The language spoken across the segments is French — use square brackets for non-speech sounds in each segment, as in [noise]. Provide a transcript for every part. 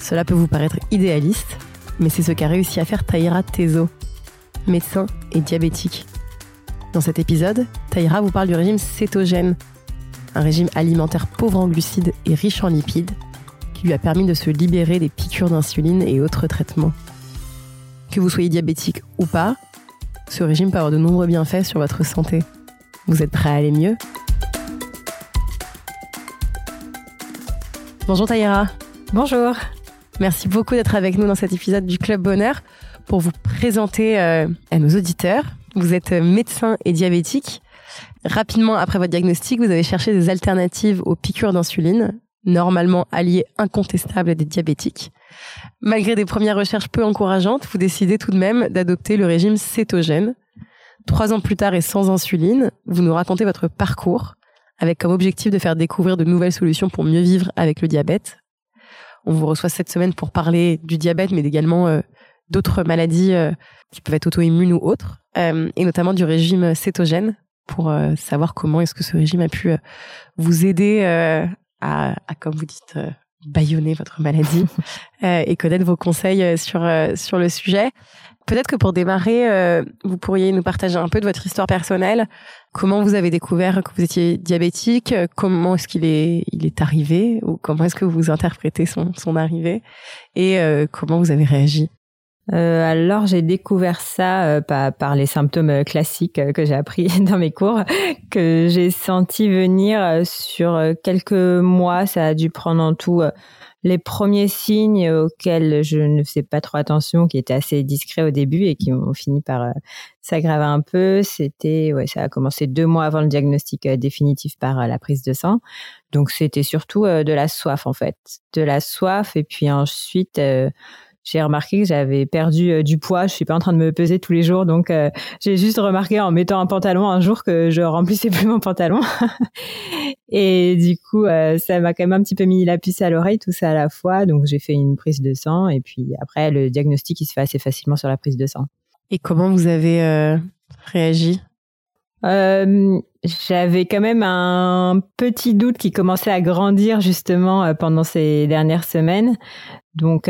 Cela peut vous paraître idéaliste, mais c'est ce qu'a réussi à faire Taïra Tezo, médecin et diabétique. Dans cet épisode, Taïra vous parle du régime cétogène, un régime alimentaire pauvre en glucides et riche en lipides, qui lui a permis de se libérer des piqûres d'insuline et autres traitements. Que vous soyez diabétique ou pas, ce régime peut avoir de nombreux bienfaits sur votre santé. Vous êtes prêt à aller mieux? Bonjour Taïra. Bonjour. Merci beaucoup d'être avec nous dans cet épisode du Club Bonheur pour vous présenter euh, à nos auditeurs. Vous êtes médecin et diabétique. Rapidement après votre diagnostic, vous avez cherché des alternatives aux piqûres d'insuline, normalement alliées incontestables des diabétiques. Malgré des premières recherches peu encourageantes, vous décidez tout de même d'adopter le régime cétogène. Trois ans plus tard et sans insuline, vous nous racontez votre parcours avec comme objectif de faire découvrir de nouvelles solutions pour mieux vivre avec le diabète, on vous reçoit cette semaine pour parler du diabète, mais également euh, d'autres maladies euh, qui peuvent être auto-immunes ou autres, euh, et notamment du régime cétogène, pour savoir comment est-ce que ce régime a pu vous aider à, à, comme vous dites, baïonner votre maladie [laughs] et connaître vos conseils sur, sur le sujet. Peut-être que pour démarrer, euh, vous pourriez nous partager un peu de votre histoire personnelle. Comment vous avez découvert que vous étiez diabétique? Comment est-ce qu'il est, il est arrivé? Ou comment est-ce que vous interprétez son, son arrivée? Et euh, comment vous avez réagi? Euh, alors j'ai découvert ça euh, par, par, les symptômes classiques que j'ai appris [laughs] dans mes cours, que j'ai senti venir sur quelques mois. Ça a dû prendre en tout les premiers signes auxquels je ne faisais pas trop attention, qui étaient assez discrets au début et qui ont fini par euh, s'aggraver un peu, c'était, ouais, ça a commencé deux mois avant le diagnostic euh, définitif par euh, la prise de sang. Donc c'était surtout de la soif en fait, de la soif et puis ensuite j'ai remarqué que j'avais perdu euh, du poids. Je suis pas en train de me peser tous les jours, donc euh, j'ai juste remarqué en mettant un pantalon un jour que je remplissais [laughs] plus mon pantalon. [laughs] et du coup, euh, ça m'a quand même un petit peu mis la puce à l'oreille, tout ça à la fois. Donc j'ai fait une prise de sang et puis après le diagnostic il se fait assez facilement sur la prise de sang. Et comment vous avez réagi? J'avais quand même un petit doute qui commençait à grandir justement pendant ces dernières semaines. Donc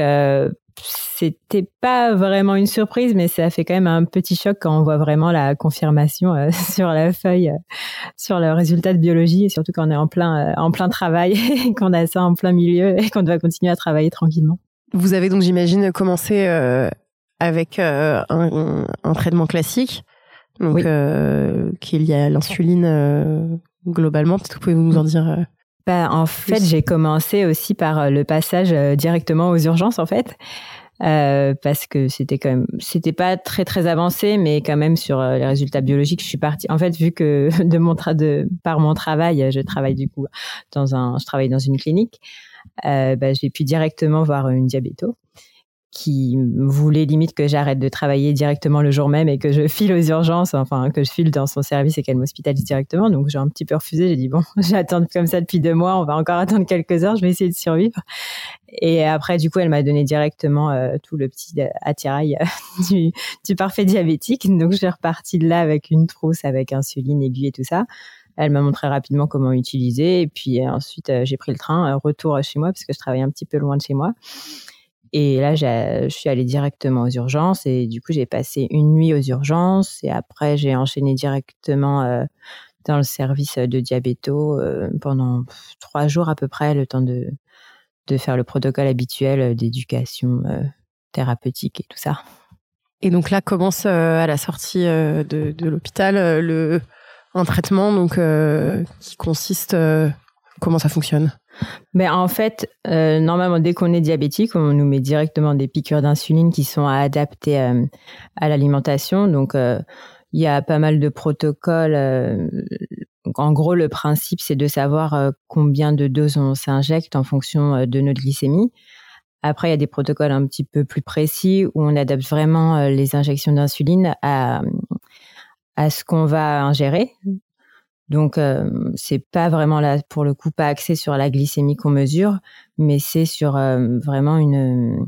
c'était pas vraiment une surprise, mais ça fait quand même un petit choc quand on voit vraiment la confirmation euh, [laughs] sur la feuille, euh, sur le résultat de biologie, et surtout quand on est en plein, euh, en plein travail, [laughs] qu'on a ça en plein milieu et qu'on doit continuer à travailler tranquillement. Vous avez donc, j'imagine, commencé avec un, un, traitement classique, donc qu'il y a l'insuline globalement. Peut-être que vous pouvez nous en dire. Bah, en fait, j'ai commencé aussi par le passage directement aux urgences, en fait. Euh, parce que c'était quand même c'était pas très très avancé mais quand même sur euh, les résultats biologiques je suis partie en fait vu que [laughs] de mon de par mon travail je travaille du coup dans un je travaille dans une clinique euh, bah, j'ai pu directement voir une diabéto qui voulait limite que j'arrête de travailler directement le jour même et que je file aux urgences, enfin que je file dans son service et qu'elle m'hospitalise directement. Donc j'ai un petit peu refusé. J'ai dit bon, [laughs] j'attends comme ça depuis deux mois, on va encore attendre quelques heures, je vais essayer de survivre. Et après, du coup, elle m'a donné directement euh, tout le petit attirail euh, [laughs] du, parfait diabétique. Donc je suis repartie de là avec une trousse, avec insuline, aiguille et tout ça. Elle m'a montré rapidement comment utiliser. Et puis ensuite, euh, j'ai pris le train, retour chez moi parce que je travaillais un petit peu loin de chez moi. Et là, je suis allée directement aux urgences et du coup, j'ai passé une nuit aux urgences et après, j'ai enchaîné directement euh, dans le service de diabéto euh, pendant trois jours à peu près, le temps de, de faire le protocole habituel d'éducation euh, thérapeutique et tout ça. Et donc là commence à la sortie de, de l'hôpital le un traitement donc qui consiste comment ça fonctionne? Mais en fait, euh, normalement, dès qu'on est diabétique, on nous met directement des piqûres d'insuline qui sont adaptées euh, à l'alimentation. Donc, euh, il y a pas mal de protocoles. en gros, le principe, c'est de savoir combien de doses on s'injecte en fonction de notre glycémie. Après, il y a des protocoles un petit peu plus précis où on adapte vraiment les injections d'insuline à, à ce qu'on va ingérer. Donc, euh, c'est pas vraiment là, pour le coup, pas axé sur la glycémie qu'on mesure, mais c'est sur vraiment une,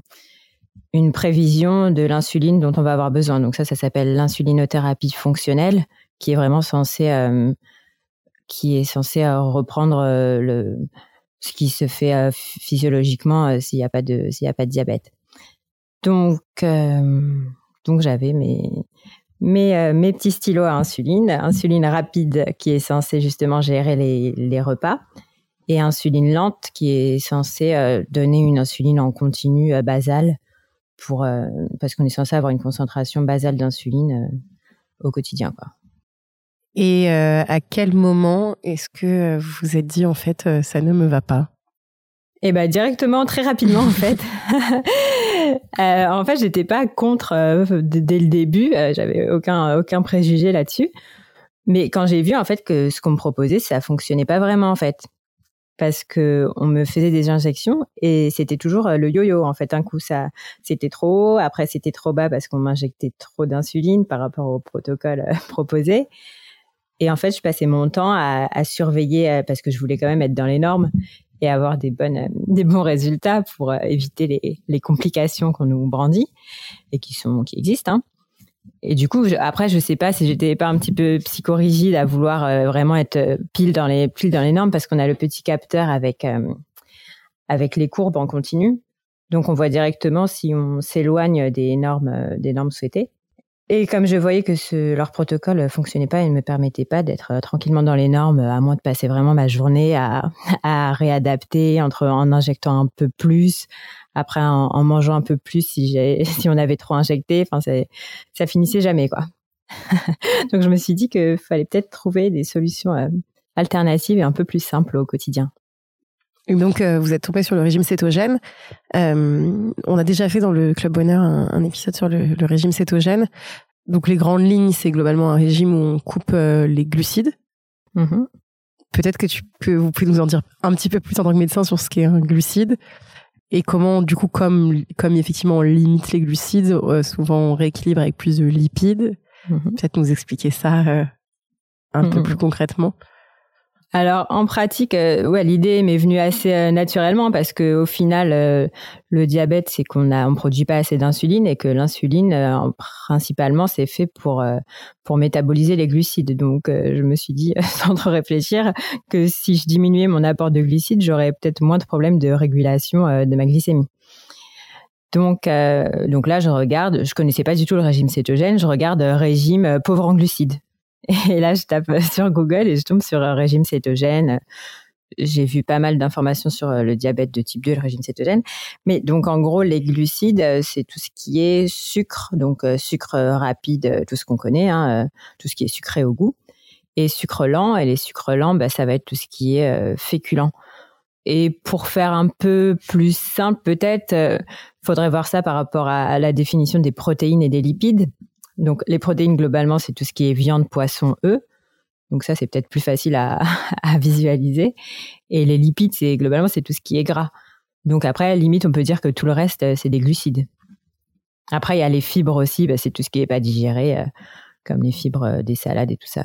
une prévision de l'insuline dont on va avoir besoin. Donc ça, ça s'appelle l'insulinothérapie fonctionnelle, qui est vraiment censée, euh, qui est censé euh, reprendre euh, le, ce qui se fait physiologiquement s'il n'y a pas de, s'il y a pas de diabète. Donc, donc j'avais mes, mes, mes petits stylos à insuline, insuline rapide qui est censée justement gérer les, les repas et insuline lente qui est censée donner une insuline en continu basale pour euh, parce qu'on est censé avoir une concentration basale d'insuline euh, au quotidien quoi. Et euh, à quel moment est-ce que vous vous êtes dit en fait ça ne me va pas? Eh ben directement très rapidement en fait. [laughs] en fait, j'étais pas contre dès le début, j'avais aucun aucun préjugé là-dessus. Mais quand j'ai vu en fait que ce qu'on me proposait, ça fonctionnait pas vraiment en fait. Parce que on me faisait des injections et c'était toujours euh, le yo-yo en fait. Un coup ça c'était trop haut. Après c'était trop bas parce qu'on m'injectait trop d'insuline par rapport au protocole euh, [laughs] proposé. Et en fait je passais mon temps à, surveiller euh, parce que je voulais quand même être dans les normes et avoir des bonnes des bons résultats pour éviter les, complications qu'on nous brandit et qui sont qui existent hein. Et du coup, après, je sais pas si j'étais pas un petit peu psychorigide à vouloir euh, vraiment être euh, pile dans les pile dans les normes parce qu'on a le petit capteur avec euh, avec les courbes en continu. Donc, on voit directement si on s'éloigne des normes des normes souhaitées. Et comme je voyais que ce, leur protocole fonctionnait pas, il ne me permettait pas d'être tranquillement dans les normes, à moins de passer vraiment ma journée à, [laughs] à réadapter entre en injectant un peu plus, après, en, mangeant un peu plus, si [laughs] si on avait trop injecté, enfin, ça finissait jamais, quoi. [laughs] Donc, je me suis dit qu'il fallait peut-être trouver des solutions euh, alternatives et un peu plus simples au quotidien. Et donc, euh, vous êtes tombé sur le régime cétogène. Euh, on a déjà fait dans le Club Bonheur un, épisode sur le, régime cétogène. Donc, les grandes lignes, c'est globalement un régime où on coupe les glucides. Mm-hmm. Peut-être que, tu, que vous pouvez nous en dire un petit peu plus en tant que médecin sur ce qu'est un glucide et comment du coup comme comme effectivement on limite les glucides euh, souvent on rééquilibre avec plus de lipides mhm. peut-être nous expliquer ça euh, un peu mhm. plus concrètement alors en pratique, euh, ouais, l'idée m'est venue assez euh, naturellement parce que au final, euh, le diabète, c'est qu'on a, on produit pas assez d'insuline et que l'insuline, principalement, c'est fait pour pour métaboliser les glucides. Donc, je me suis dit, [laughs] sans trop réfléchir, que si je diminuais mon apport de glucides, j'aurais peut-être moins de problèmes de régulation de ma glycémie. Donc, donc là, je regarde, je connaissais pas du tout le régime cétogène, je regarde régime pauvre en glucides. Et là, je tape sur Google et je tombe sur un régime cétogène. J'ai vu pas mal d'informations sur euh, le diabète de type 2 et le régime cétogène. Mais donc, en gros, les glucides, euh, c'est tout ce qui est sucre, donc euh, sucre rapide, tout ce qu'on connaît, hein, tout ce qui est sucré au goût. Et sucre lent, et les sucres lents, bah, ça va être tout ce qui est féculent. Et pour faire un peu plus simple, peut-être, faudrait voir ça par rapport à la définition des protéines et des lipides. Donc les protéines globalement, c'est tout ce qui est viande, poisson, œufs. Donc ça, c'est peut-être plus facile [laughs] à, visualiser. Et les lipides, c'est globalement, c'est tout ce qui est gras. Donc après, limite, on peut dire que tout le reste, euh, c'est des glucides. Après, il y a les fibres aussi, bah, c'est tout ce qui n'est pas digéré, euh, comme les fibres euh, des salades et tout ça.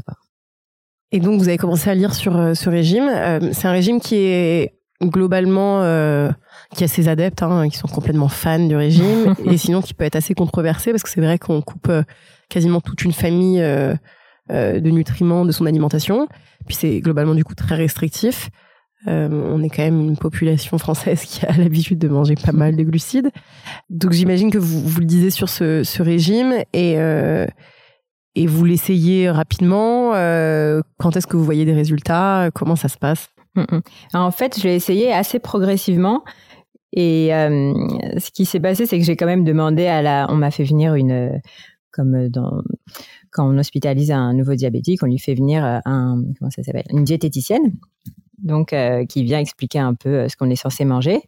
Et donc, vous avez commencé à lire sur ce régime. c'est un régime qui est globalement euh, qui a ses adeptes hein, qui sont complètement fans du régime [laughs] et sinon qui peut être assez controversé parce que c'est vrai qu'on coupe euh, quasiment toute une famille euh, euh, de nutriments de son alimentation. Puis c'est globalement du coup très restrictif. On est quand même une population française qui a [laughs] l'habitude de manger pas mal de glucides. Donc j'imagine que vous, vous le disiez sur ce, ce régime et et vous l'essayez rapidement. Quand est-ce que vous voyez des résultats? Comment ça se passe? Mm, mm. En fait, je l'ai essayé assez progressivement. Et euh, ce qui s'est passé, c'est que j'ai quand même demandé à la. On m'a fait venir une. Comme dans. Quand on hospitalise un nouveau diabétique, on lui fait venir un. Ça s'appelle Une diététicienne. Donc, euh, qui vient expliquer un peu euh, ce qu'on est censé manger.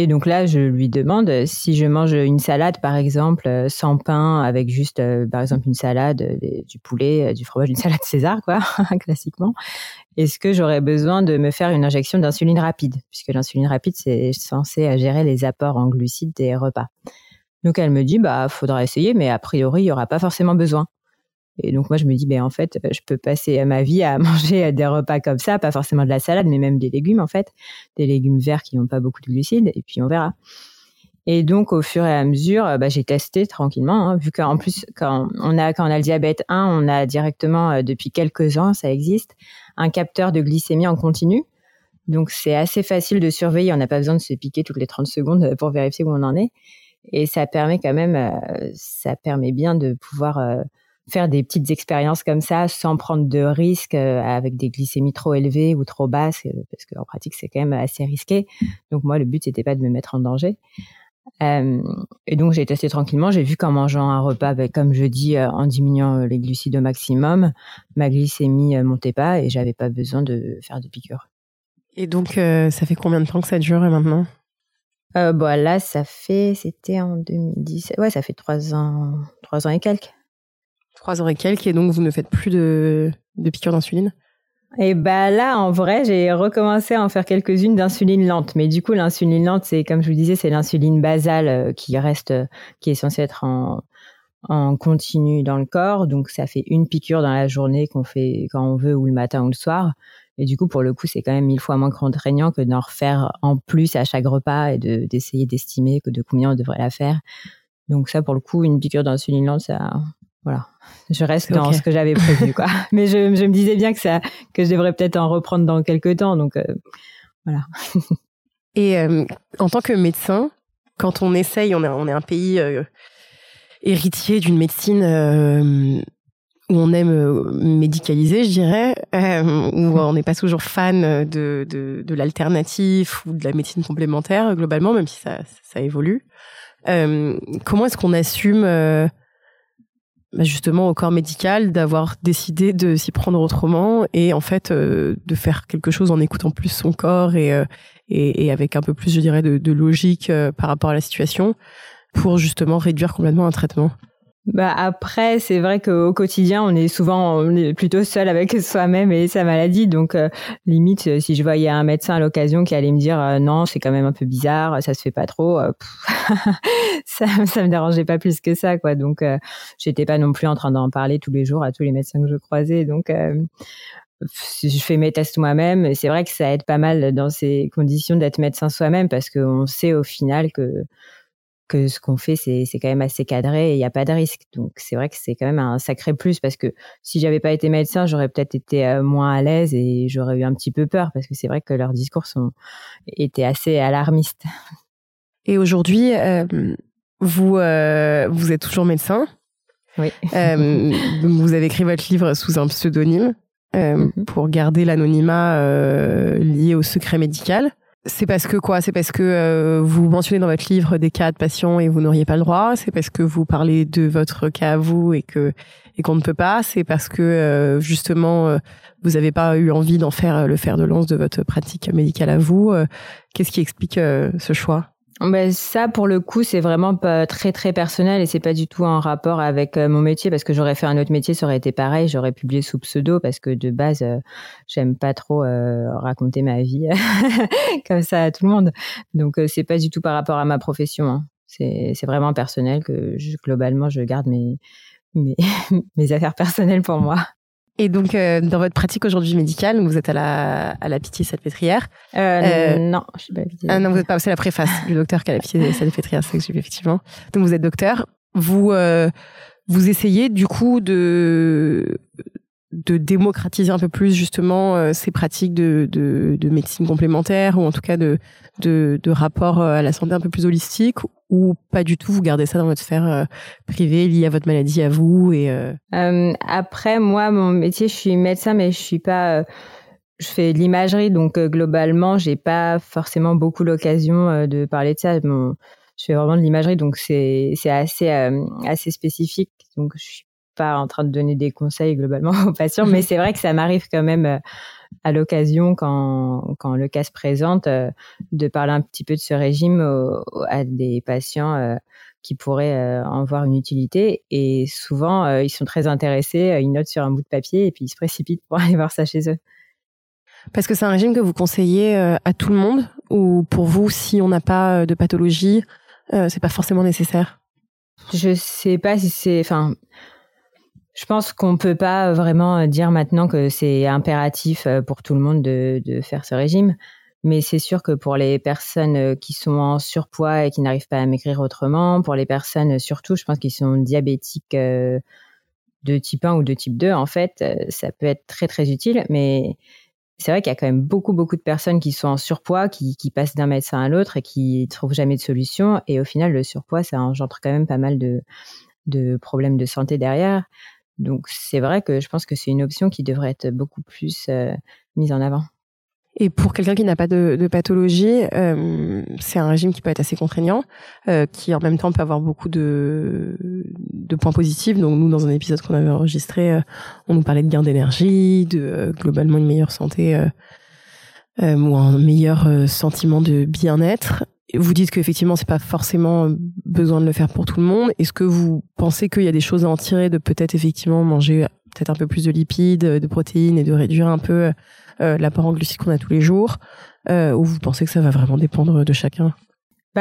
Et donc là, je lui demande si je mange une salade, par exemple, euh, sans pain, avec juste, euh, par exemple, une salade, euh, du poulet, du fromage, une [laughs] salade César, quoi, [laughs] classiquement. Est-ce que j'aurais besoin de me faire une injection d'insuline rapide, puisque l'insuline rapide, c'est censé gérer les apports en glucides des repas. Donc elle me dit, bah, faudra essayer, mais a priori, il y aura pas forcément besoin. Et donc moi je me dis ben en fait je peux passer ma vie à [laughs] manger des repas comme ça, pas forcément de la salade mais même des légumes en fait, des légumes verts qui n'ont pas beaucoup de glucides et puis on verra. Et donc au fur et à mesure, bah, j'ai testé tranquillement, hein, vu qu'en plus quand on a quand on a le diabète 1, on a directement euh, depuis quelques ans, ça existe, un capteur de glycémie en continu. Donc c'est assez facile de surveiller, on n'a pas besoin de se piquer toutes les 30 secondes pour vérifier où on en est. Et ça permet quand même, euh, ça permet bien de pouvoir euh, faire des petites expériences comme ça sans prendre de risques euh, avec des glycémies trop élevées ou trop basses euh, parce qu'en pratique c'est quand même assez risqué. Donc moi le but c'était pas de me mettre en danger. Euh, et donc j'ai testé tranquillement, j'ai vu qu'en mangeant un repas, avec, comme je dis, en diminuant les glucides au maximum, ma glycémie montait pas et j'avais pas besoin de faire de piqûres. Et donc ça fait combien de temps que ça dure maintenant? Bon, là, ça fait, c'était en 2017. Ouais, ça fait trois ans, trois ans et quelques. Trois ans et quelques, et donc vous ne faites plus de, piqûres d'insuline? Et bah là, en vrai, j'ai recommencé à en faire quelques-unes d'insuline lente. Mais du coup, l'insuline lente, c'est comme je vous disais, c'est l'insuline basale euh, qui reste, euh, qui est censée être en, en continu dans le corps. Donc, ça fait une piqûre dans la journée qu'on fait quand on veut, ou le matin ou le soir. Et du coup, pour le coup, c'est quand même mille fois moins contraignant que d'en refaire en plus à chaque repas et d'essayer d'estimer que de combien on devrait la faire. Donc ça, pour le coup, une piqûre d'insuline lente, ça, voilà, je reste dans ce que j'avais prévu, quoi. [laughs] Mais je, je, me disais bien que ça, que je devrais peut-être en reprendre dans quelques temps, donc euh, voilà. [laughs] Et euh, en tant que médecin, quand on essaye, on est, on est un pays euh, héritier d'une médecine où on aime médicaliser, je dirais, où on n'est pas toujours fan de, de, de l'alternatif ou de la médecine complémentaire globalement, même si ça, ça évolue. comment est-ce qu'on assume justement au corps médical d'avoir décidé de s'y prendre autrement et en fait euh, de faire quelque chose en écoutant plus son corps et, euh, et, et, avec un peu plus je dirais de, de logique euh, par rapport à la situation pour justement réduire complètement un traitement bah après, c'est vrai qu'au quotidien, on est souvent on est plutôt seul avec [laughs] soi-même et sa maladie. Donc, euh, limite, euh, si je voyais un médecin à l'occasion qui allait me dire euh, non, c'est quand même un peu bizarre, ça se fait pas trop, [laughs] ça, ça me dérangeait pas plus que ça, quoi. Donc, j'étais pas non plus en train d'en parler tous les jours à tous les médecins que je croisais. Donc, je fais mes tests moi-même. C'est vrai que ça aide pas mal dans ces conditions d'être médecin soi-même parce qu'on sait au final que que ce qu'on fait, c'est, quand même assez cadré et il n'y a pas de risque. Donc c'est vrai que c'est quand même un sacré plus parce que si j'avais pas été médecin, j'aurais peut-être été euh, moins à l'aise et j'aurais eu un petit peu peur parce que c'est vrai que leurs discours sont, étaient assez alarmistes. Et aujourd'hui, euh, vous, euh, vous êtes toujours médecin. Oui. vous avez écrit votre livre sous un pseudonyme mm-hmm. pour garder l'anonymat lié au secret médical. C'est parce que quoi? C'est parce que euh, vous mentionnez dans votre livre des cas de patients et vous n'auriez pas le droit? C'est parce que vous parlez de votre cas à vous et que et qu'on ne peut pas? C'est parce que euh, justement euh, vous n'avez pas eu envie d'en faire le fer de lance de votre pratique médicale à vous? Qu'est-ce qui explique ce choix? Ben ça, pour le coup, c'est vraiment pas très très personnel et c'est pas du tout en rapport avec euh, mon métier parce que j'aurais fait un autre métier, ça aurait été pareil. J'aurais publié sous pseudo parce que de base, euh, j'aime pas trop euh, raconter ma vie [laughs] comme ça à tout le monde. Donc c'est pas du tout par rapport à ma profession. Hein. C'est vraiment personnel que globalement je garde mes mes, [laughs] mes affaires personnelles pour moi. Et donc, euh, dans votre pratique aujourd'hui médicale, vous êtes à la, à la pitié salpêtrière. Euh, euh, non, je suis pas pitié. Ah non, vous n'êtes pas. C'est la préface du docteur qui a la pitié salpêtrière, c'est que j'ai vu effectivement. Donc, vous êtes docteur. Vous, euh, vous essayez du coup de de démocratiser un peu plus justement euh, ces pratiques de, de, de, médecine complémentaire ou en tout cas de, de, rapport à la santé un peu plus holistique ou pas du tout vous gardez ça dans votre sphère euh, privée liée à votre maladie à vous et euh... euh après moi mon métier je suis médecin mais je suis pas je fais de l'imagerie donc globalement j'ai pas forcément beaucoup l'occasion de parler de ça. Je fais vraiment de l'imagerie donc c'est c'est assez assez spécifique. Donc je suis pas en train de donner des conseils globalement [laughs] aux patients, mais c'est vrai que ça m'arrive quand même à l'occasion, quand, quand le cas se présente, de parler un petit peu de ce régime à des patients qui pourraient en voir une utilité. Et souvent, ils sont très intéressés, ils notent sur un bout de papier et puis ils se précipitent pour [laughs] aller voir ça chez eux. Parce que c'est un régime que vous conseillez à tout le monde ou pour vous, si on n'a pas de pathologie, c'est pas forcément nécessaire? Je sais pas si c'est, enfin, je pense qu'on peut pas vraiment dire maintenant que c'est impératif pour tout le monde de, faire ce régime. Mais c'est sûr que pour les personnes qui sont en surpoids et qui n'arrivent pas à maigrir autrement, pour les personnes surtout, je pense qu'ils sont diabétiques de type 1 ou de type 2, en fait, ça peut être très très utile. Mais c'est vrai qu'il y a quand même beaucoup, beaucoup de personnes qui sont en surpoids, qui, qui passent d'un médecin à l'autre et qui ne trouvent jamais de solution. Et au final, le surpoids, ça engendre quand même pas mal de, de problèmes de santé derrière. Donc c'est vrai que je pense que c'est une option qui devrait être beaucoup plus euh, mise en avant. Et pour quelqu'un qui n'a pas de, de pathologie, euh, c'est un régime qui peut être assez contraignant, euh, qui en même temps peut avoir beaucoup de, de points positifs. Donc nous, dans un épisode qu'on avait enregistré, euh, on nous parlait de gain d'énergie, de euh, globalement une meilleure santé euh, ou un meilleur sentiment de bien-être. Vous dites qu'effectivement, c'est pas forcément besoin de le faire pour tout le monde. Est-ce que vous pensez qu'il y a des choses à en tirer de peut-être effectivement manger peut-être un peu plus de lipides, de protéines et de réduire un peu euh, l'apport en qu'on a tous les jours euh, Ou vous pensez que ça va vraiment dépendre de chacun?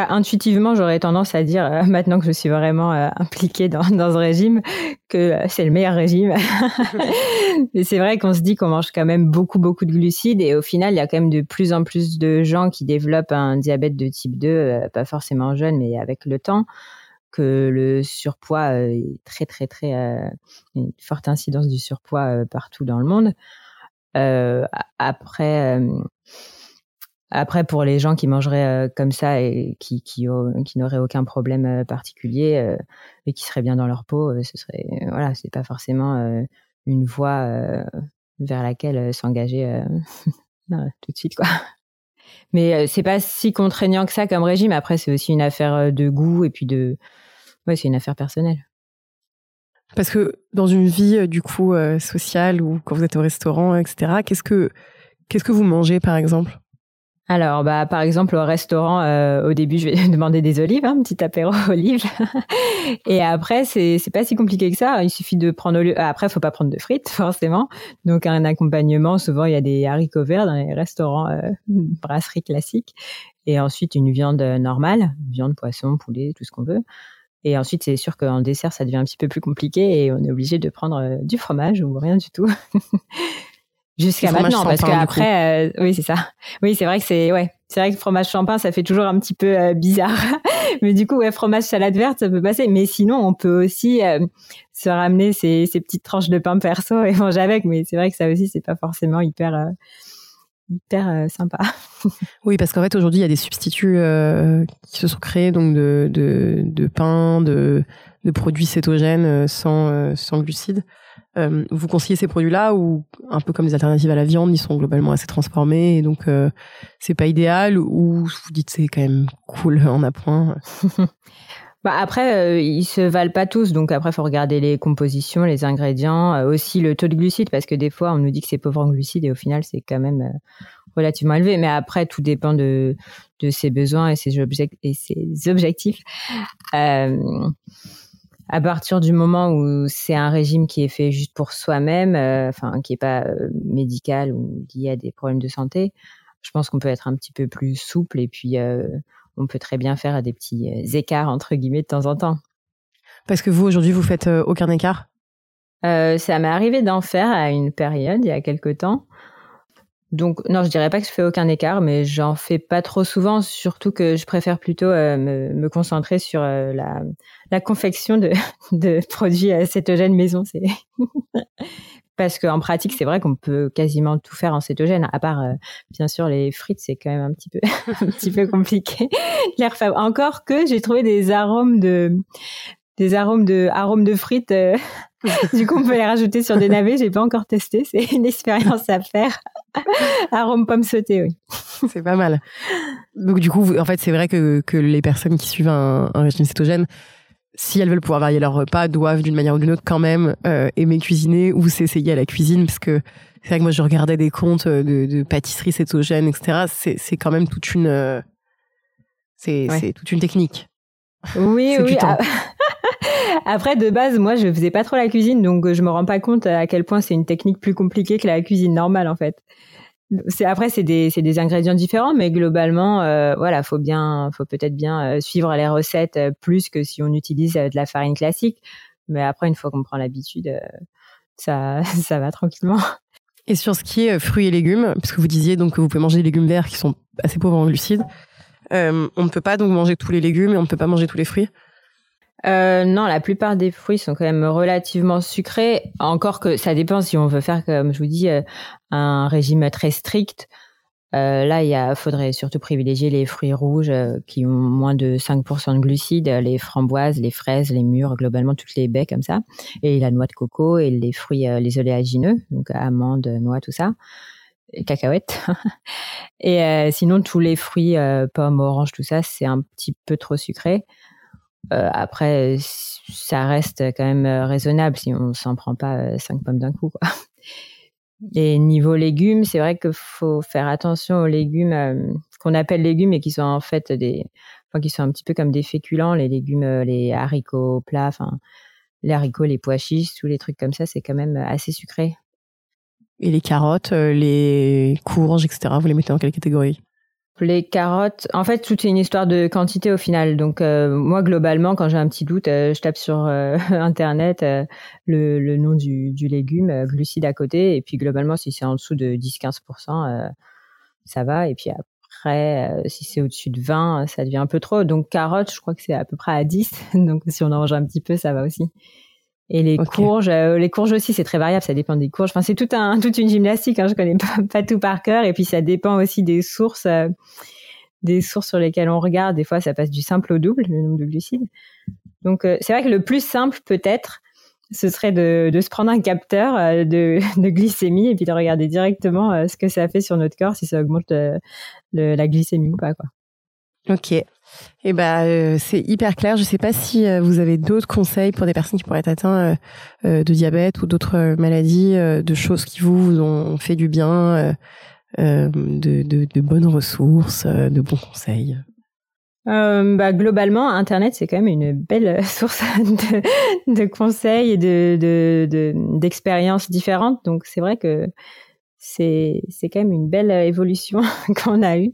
Intuitivement, j'aurais tendance à dire, euh, maintenant que je suis vraiment impliquée dans, dans, ce régime, que c'est le meilleur régime. [laughs] c'est vrai qu'on se dit qu'on mange quand même beaucoup, beaucoup de glucides. Et au final, il y a quand même de plus en plus de gens qui développent un diabète de type 2, pas forcément jeune, mais avec le temps que le surpoids est très très très une forte incidence du surpoids partout dans le monde. Euh, après, euh, après, pour les gens qui mangeraient euh, comme ça et qui, qui, qui n'auraient aucun problème particulier et qui seraient bien dans leur peau, ce serait, voilà, c'est pas forcément une voie vers laquelle s'engager [laughs] tout de suite, quoi. Mais c'est pas si contraignant que ça comme régime. Après, c'est aussi une affaire de goût et puis de, ouais, c'est une affaire personnelle. Parce que dans une vie euh, du coup euh, sociale ou quand vous êtes au restaurant, etc. Qu'est-ce que qu'est-ce que vous mangez par exemple? Alors, bah, par exemple, au restaurant, euh, au début, je vais [laughs] demander des olives, un hein, petit apéro [laughs] olives. Et après, c'est pas si compliqué que ça. Il suffit de prendre. Après, faut pas prendre de frites, [laughs] forcément. Donc, un accompagnement. Souvent, il y a des haricots verts dans les restaurants euh, brasserie classiques. Et ensuite, une viande normale, viande, poisson, poulet, tout ce qu'on veut. Et ensuite, c'est sûr qu'en dessert, ça devient un petit peu plus compliqué et on est obligé de prendre euh, du fromage ou rien du tout. Jusqu'à maintenant, parce qu'après, euh, oui, c'est ça. [laughs] Oui, c'est vrai que c'est, ouais, c'est vrai que fromage champagne, ça fait toujours un petit peu euh, bizarre. [laughs] Mais du coup, ouais, fromage salade verte, ça peut passer. Mais sinon, on peut aussi se ramener ces, ces, petites tranches de pain perso et [laughs] manger avec. Mais c'est vrai que ça aussi, c'est pas forcément hyper hyper euh, sympa. oui, parce qu'en fait aujourd'hui il y a des substituts euh, qui se sont créés donc de de, de pain, de, de produits cétogènes euh, sans sans glucides. vous conseillez ces produits-là ou un peu comme des alternatives à la viande, ils sont globalement assez transformés et donc c'est pas idéal ou vous dites c'est quand même cool [laughs] en appoint? [laughs] Bah après, euh, ils se valent pas tous, donc après, faut regarder les compositions, les ingrédients, euh, aussi le taux de glucides, parce que des fois, on nous dit que c'est pauvre en glucides et au final, c'est quand même euh, relativement élevé. Mais après, tout dépend de, de ses besoins et ses objectifs. À partir du moment où c'est un régime qui est fait juste pour soi-même, enfin, qui est pas médical ou lié à des problèmes de santé, je pense qu'on peut être un petit peu plus souple et puis on peut très bien faire des petits euh, écarts entre guillemets de temps en temps. Parce que vous aujourd'hui vous faites euh, aucun écart? Euh, Ça m'est arrivé d'en faire à une période il y a quelque temps. Donc non, je dirais pas que je fais aucun écart, mais j'en fais pas trop souvent. Surtout que je préfère plutôt me, concentrer sur la, confection de, [laughs] de produits cétogènes maison. C'est [laughs] parce qu'en pratique, c'est vrai qu'on peut quasiment tout faire en cétogène, à part euh, bien sûr les frites, c'est quand même un petit peu [laughs] un petit peu compliqué. Encore que j'ai trouvé des arômes de des arômes de arômes de frites. Euh, du coup, on peut les rajouter sur des navets. J'ai pas encore testé. C'est une expérience à faire. [laughs] Arôme pomme sautée, oui. [laughs] C'est pas mal. Donc du coup, en fait, c'est vrai que, que les personnes qui suivent un, un régime cétogène si elles veulent pouvoir varier leur repas, doivent d'une manière ou d'une autre quand même aimer cuisiner ou s'essayer à la cuisine parce que c'est vrai que moi je regardais des comptes de, de pâtisserie cétogène, etc. C'est quand même toute une c'est toute une technique. Oui, oui. Ah. Après, de base, moi, je faisais pas trop la cuisine, donc je me rends pas compte à quel point c'est une technique plus compliquée que la cuisine normale, en fait. C'est après, c'est des, ingrédients différents, mais globalement, euh, voilà, faut bien, faut peut-être bien euh, suivre les recettes euh, plus que si on utilise de la farine classique. Mais après, une fois qu'on prend l'habitude, ça, [laughs] ça va tranquillement. Et sur ce qui est fruits et légumes, puisque vous disiez donc que vous pouvez manger des légumes verts qui sont assez pauvres en glucides, on ne peut pas donc manger tous les légumes et on ne peut pas manger tous les fruits? Euh, non, la plupart des fruits sont quand même relativement sucrés. Encore que ça dépend si on veut faire, comme je vous dis, euh, un régime très strict. Euh, là, il faudrait surtout privilégier les fruits rouges qui ont moins de 5% de glucides, les framboises, les fraises, les mûres, globalement toutes les baies comme ça, et la noix de coco et les fruits, les oléagineux, donc amandes, noix, tout ça, et cacahuètes. [laughs] et sinon, tous les fruits, pommes, oranges, tout ça, c'est un petit peu trop sucré. Euh, après, ça reste quand même euh, raisonnable si on s'en prend pas euh, cinq pommes d'un coup. Quoi. Et niveau légumes, c'est vrai qu'il faut faire attention aux légumes qu'on appelle légumes et qui sont en fait des, enfin, qui sont un petit peu comme des féculents, les légumes, les haricots plats, enfin, les haricots, les pois chiches, tous les trucs comme ça, c'est quand même assez sucré. Et les carottes, les courges, etc., vous les mettez dans quelle catégorie? Les carottes, en fait, tout est une histoire de quantité au final. Donc, euh, moi, globalement, quand j'ai un petit doute, euh, je tape sur euh, [laughs] Internet le, nom du, du légume, glucide à côté. Et puis, globalement, si c'est en dessous de 10-15%, ça va. Et puis après, si c'est au-dessus de 20%, ça devient un peu trop. Donc, carottes, je crois que c'est à peu près à 10. [laughs] Donc, si on en mange un petit peu, ça va aussi. Et les courges, euh, les courges aussi, c'est très variable, ça dépend des courges. Enfin, c'est tout un, [laughs] toute une gymnastique. Hein, je connais pas, pas, tout par cœur. Et puis, ça dépend aussi des sources, euh, des sources sur lesquelles on regarde. Des fois, ça passe du simple au double, le nombre de glucides. Donc, euh, c'est vrai que le plus simple, peut-être, ce serait de, de, se prendre un capteur de, [laughs] de, glycémie et puis de regarder directement ce que ça fait sur notre corps, si ça augmente le, la glycémie ou pas, quoi. Ok. Eh ben, euh, c'est hyper clair. Je ne sais pas si euh, vous avez d'autres conseils pour des personnes qui pourraient être atteintes euh, de diabète ou d'autres maladies, de choses qui vous, ont fait du bien, de, bonnes ressources, de bons conseils. bah, globalement, Internet, c'est quand même une belle [laughs] source de, conseils et de, d'expériences différentes. Donc, c'est vrai que c'est, c'est quand même une belle évolution [laughs] qu'on a eue.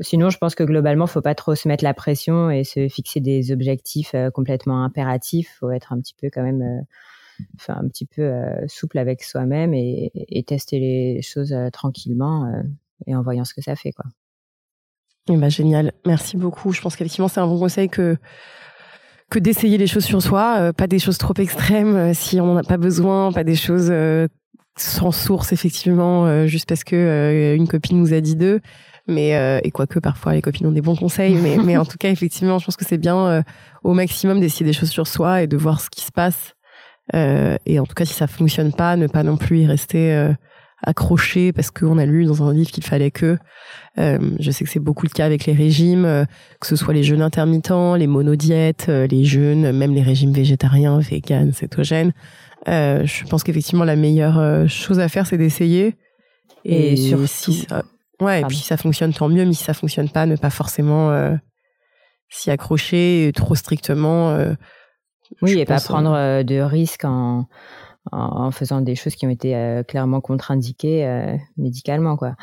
Sinon, je pense que globalement, faut pas trop se mettre la pression et se fixer des objectifs euh, complètement impératifs. Faut être un petit peu quand même, euh, enfin un petit peu euh, souple avec soi-même et, et, tester les choses tranquillement et en voyant ce que ça fait, quoi. Eh ben, génial, merci beaucoup. Je pense qu'effectivement, c'est un bon conseil que que d'essayer les choses sur soi, pas des choses trop extrêmes si on n'en a pas besoin, pas des choses sans source effectivement, juste parce que une copine nous a dit d'eux mais euh, et quoique parfois les copines ont des bons conseils mais mais en [laughs] tout cas effectivement je pense que c'est bien euh, au maximum d'essayer des choses sur soi et de voir ce qui se passe. Euh, et en tout cas si ça fonctionne pas ne pas non plus y rester euh, accroché parce qu'on a lu dans un livre qu'il fallait que. Euh, je sais que c'est beaucoup le cas avec les régimes que ce soit les jeûnes intermittents les monodiètes les jeûnes même les régimes végétariens véganes cétogènes. Je pense qu'effectivement la meilleure chose à faire c'est d'essayer. Et, et sur si ça Ouais, et puis si ça fonctionne, tant mieux, mais si ça fonctionne pas, ne pas forcément euh, s'y accrocher trop strictement. Euh, oui, et pas prendre euh, de risques en, en, faisant des choses qui ont été clairement contre-indiquées médicalement, quoi.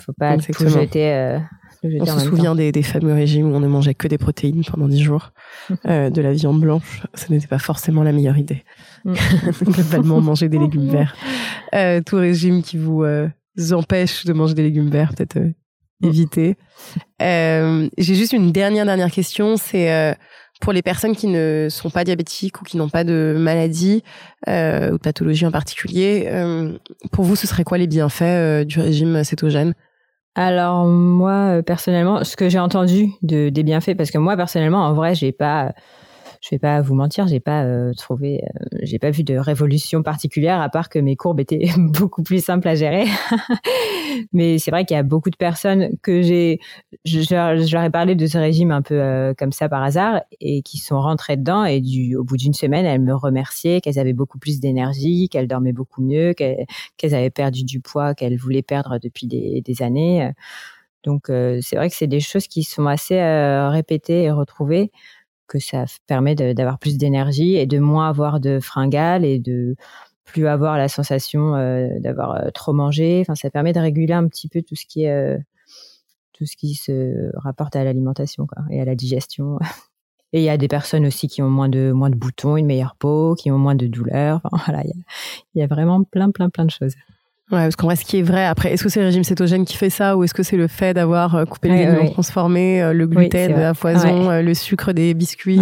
Faut pas tout jeter. on se souvient des, des, fameux régimes où on ne mangeait que des protéines pendant 10 jours, [laughs] de la viande blanche. Ce n'était pas forcément la meilleure idée. Mm. [laughs] Globalement, manger des [laughs] légumes verts. tout régime qui vous empêche de manger des légumes verts, peut-être euh, éviter. Euh, J'ai juste une dernière dernière question, c'est euh, pour les personnes qui ne sont pas diabétiques ou qui n'ont pas de maladie ou de pathologie en particulier, pour vous, ce serait quoi les bienfaits du régime cétogène? Alors moi, personnellement, ce que j'ai entendu de, des bienfaits, parce que moi, personnellement, en vrai, j'ai pas je vais pas vous mentir, j'ai pas euh, trouvé, euh, j'ai pas vu de révolution particulière à part que mes courbes étaient [laughs] beaucoup plus simples à gérer. [laughs] Mais c'est vrai qu'il y a beaucoup de personnes que j'ai, je, leur ai parlé de ce régime un peu euh, comme ça par hasard et qui sont rentrées dedans et au bout d'une semaine, elles me remerciaient qu'elles avaient beaucoup plus d'énergie, qu'elles dormaient beaucoup mieux, qu'elles avaient perdu du poids qu'elles voulaient perdre depuis des, des années. Donc c'est vrai que c'est des choses qui sont assez répétées et retrouvées que ça permet d'avoir plus d'énergie et de moins avoir de fringales et de plus avoir la sensation euh, d'avoir euh, trop mangé. Enfin, ça permet de réguler un petit peu tout ce qui est euh, tout ce qui se rapporte à l'alimentation et à la digestion. [laughs] Et il y a des personnes aussi qui ont moins de moins de boutons, une meilleure peau, qui ont moins de douleurs. [laughs] Voilà, il y, il y a vraiment plein plein plein de choses. Ouais, parce qu'en vrai, ce qui est vrai, après, est-ce que c'est le régime cétogène qui fait ça ou est-ce que c'est le fait d'avoir euh, coupé les aliments transformés, euh, le gluten, la foison, euh, le sucre des biscuits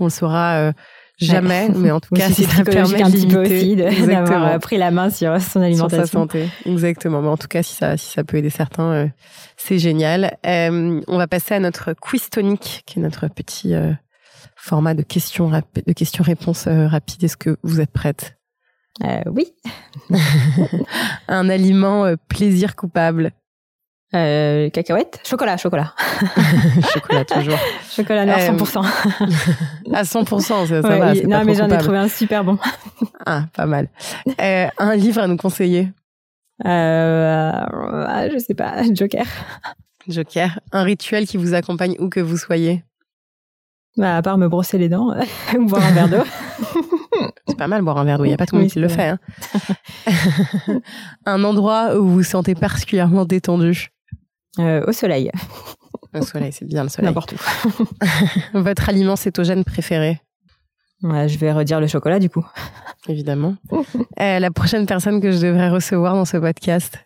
On le saura jamais, [laughs] mais en tout cas, si ça permet un petit peu aussi d'avoir pris la main sur son alimentation. Sur sa santé, exactement. Mais en tout cas, si ça, si ça peut aider certains, c'est génial. on va passer à notre quiz tonique, qui est notre petit format de questions de questions-réponses rapides. Est-ce que vous êtes prête euh, oui. [laughs] un aliment euh, plaisir coupable. Euh, cacahuète Chocolat, chocolat. [laughs] chocolat, toujours. [laughs] Chocolat noir 100%. à 100%, ça, ça va. Non, mais j'en ai trouvé un super bon. ah, pas mal. un livre à nous conseiller? Euh, Je sais pas, Joker. Joker. Un rituel qui vous accompagne où que vous soyez? Bah, À part me brosser les dents [laughs] ou boire un verre d'eau. [laughs] C'est pas mal boire un verre d'eau, il n'y a pas tout le monde qui le fait. Hein. [laughs] un endroit où vous vous sentez particulièrement détendu euh, Au soleil. Au soleil, c'est bien le soleil. N'importe où. Votre aliment cétogène préféré Je vais redire le chocolat du coup. Évidemment. Euh, la prochaine personne que je devrais recevoir dans ce podcast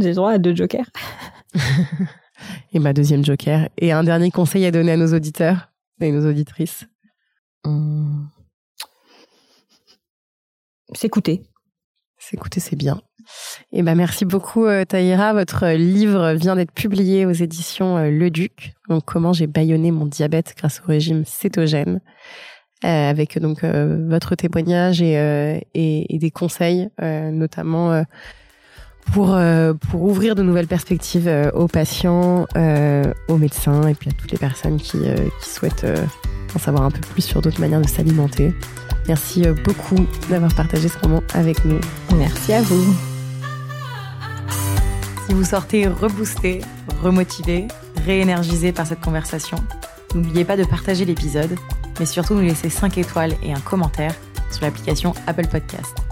J'ai droit à deux jokers. Et ma deuxième joker. Et un dernier conseil à donner à nos auditeurs et nos auditrices Hum. S'écouter. S'écouter, c'est bien. Et eh ben merci beaucoup euh, Taïra. Votre livre vient d'être publié aux éditions euh, Le Duc. Donc comment j'ai baïonné mon diabète grâce au régime cétogène, euh, avec donc votre témoignage et, et, des conseils, notamment pour pour ouvrir de nouvelles perspectives aux patients, aux médecins et puis à toutes les personnes qui qui souhaitent en savoir un peu plus sur d'autres manières de s'alimenter. Merci euh, beaucoup d'avoir partagé ce moment avec nous. Merci à vous. Si vous sortez reboosté, remotivé, réénergisé par cette conversation, n'oubliez pas de partager l'épisode, mais surtout nous laisser 5 étoiles et un commentaire sur l'application Apple Podcast.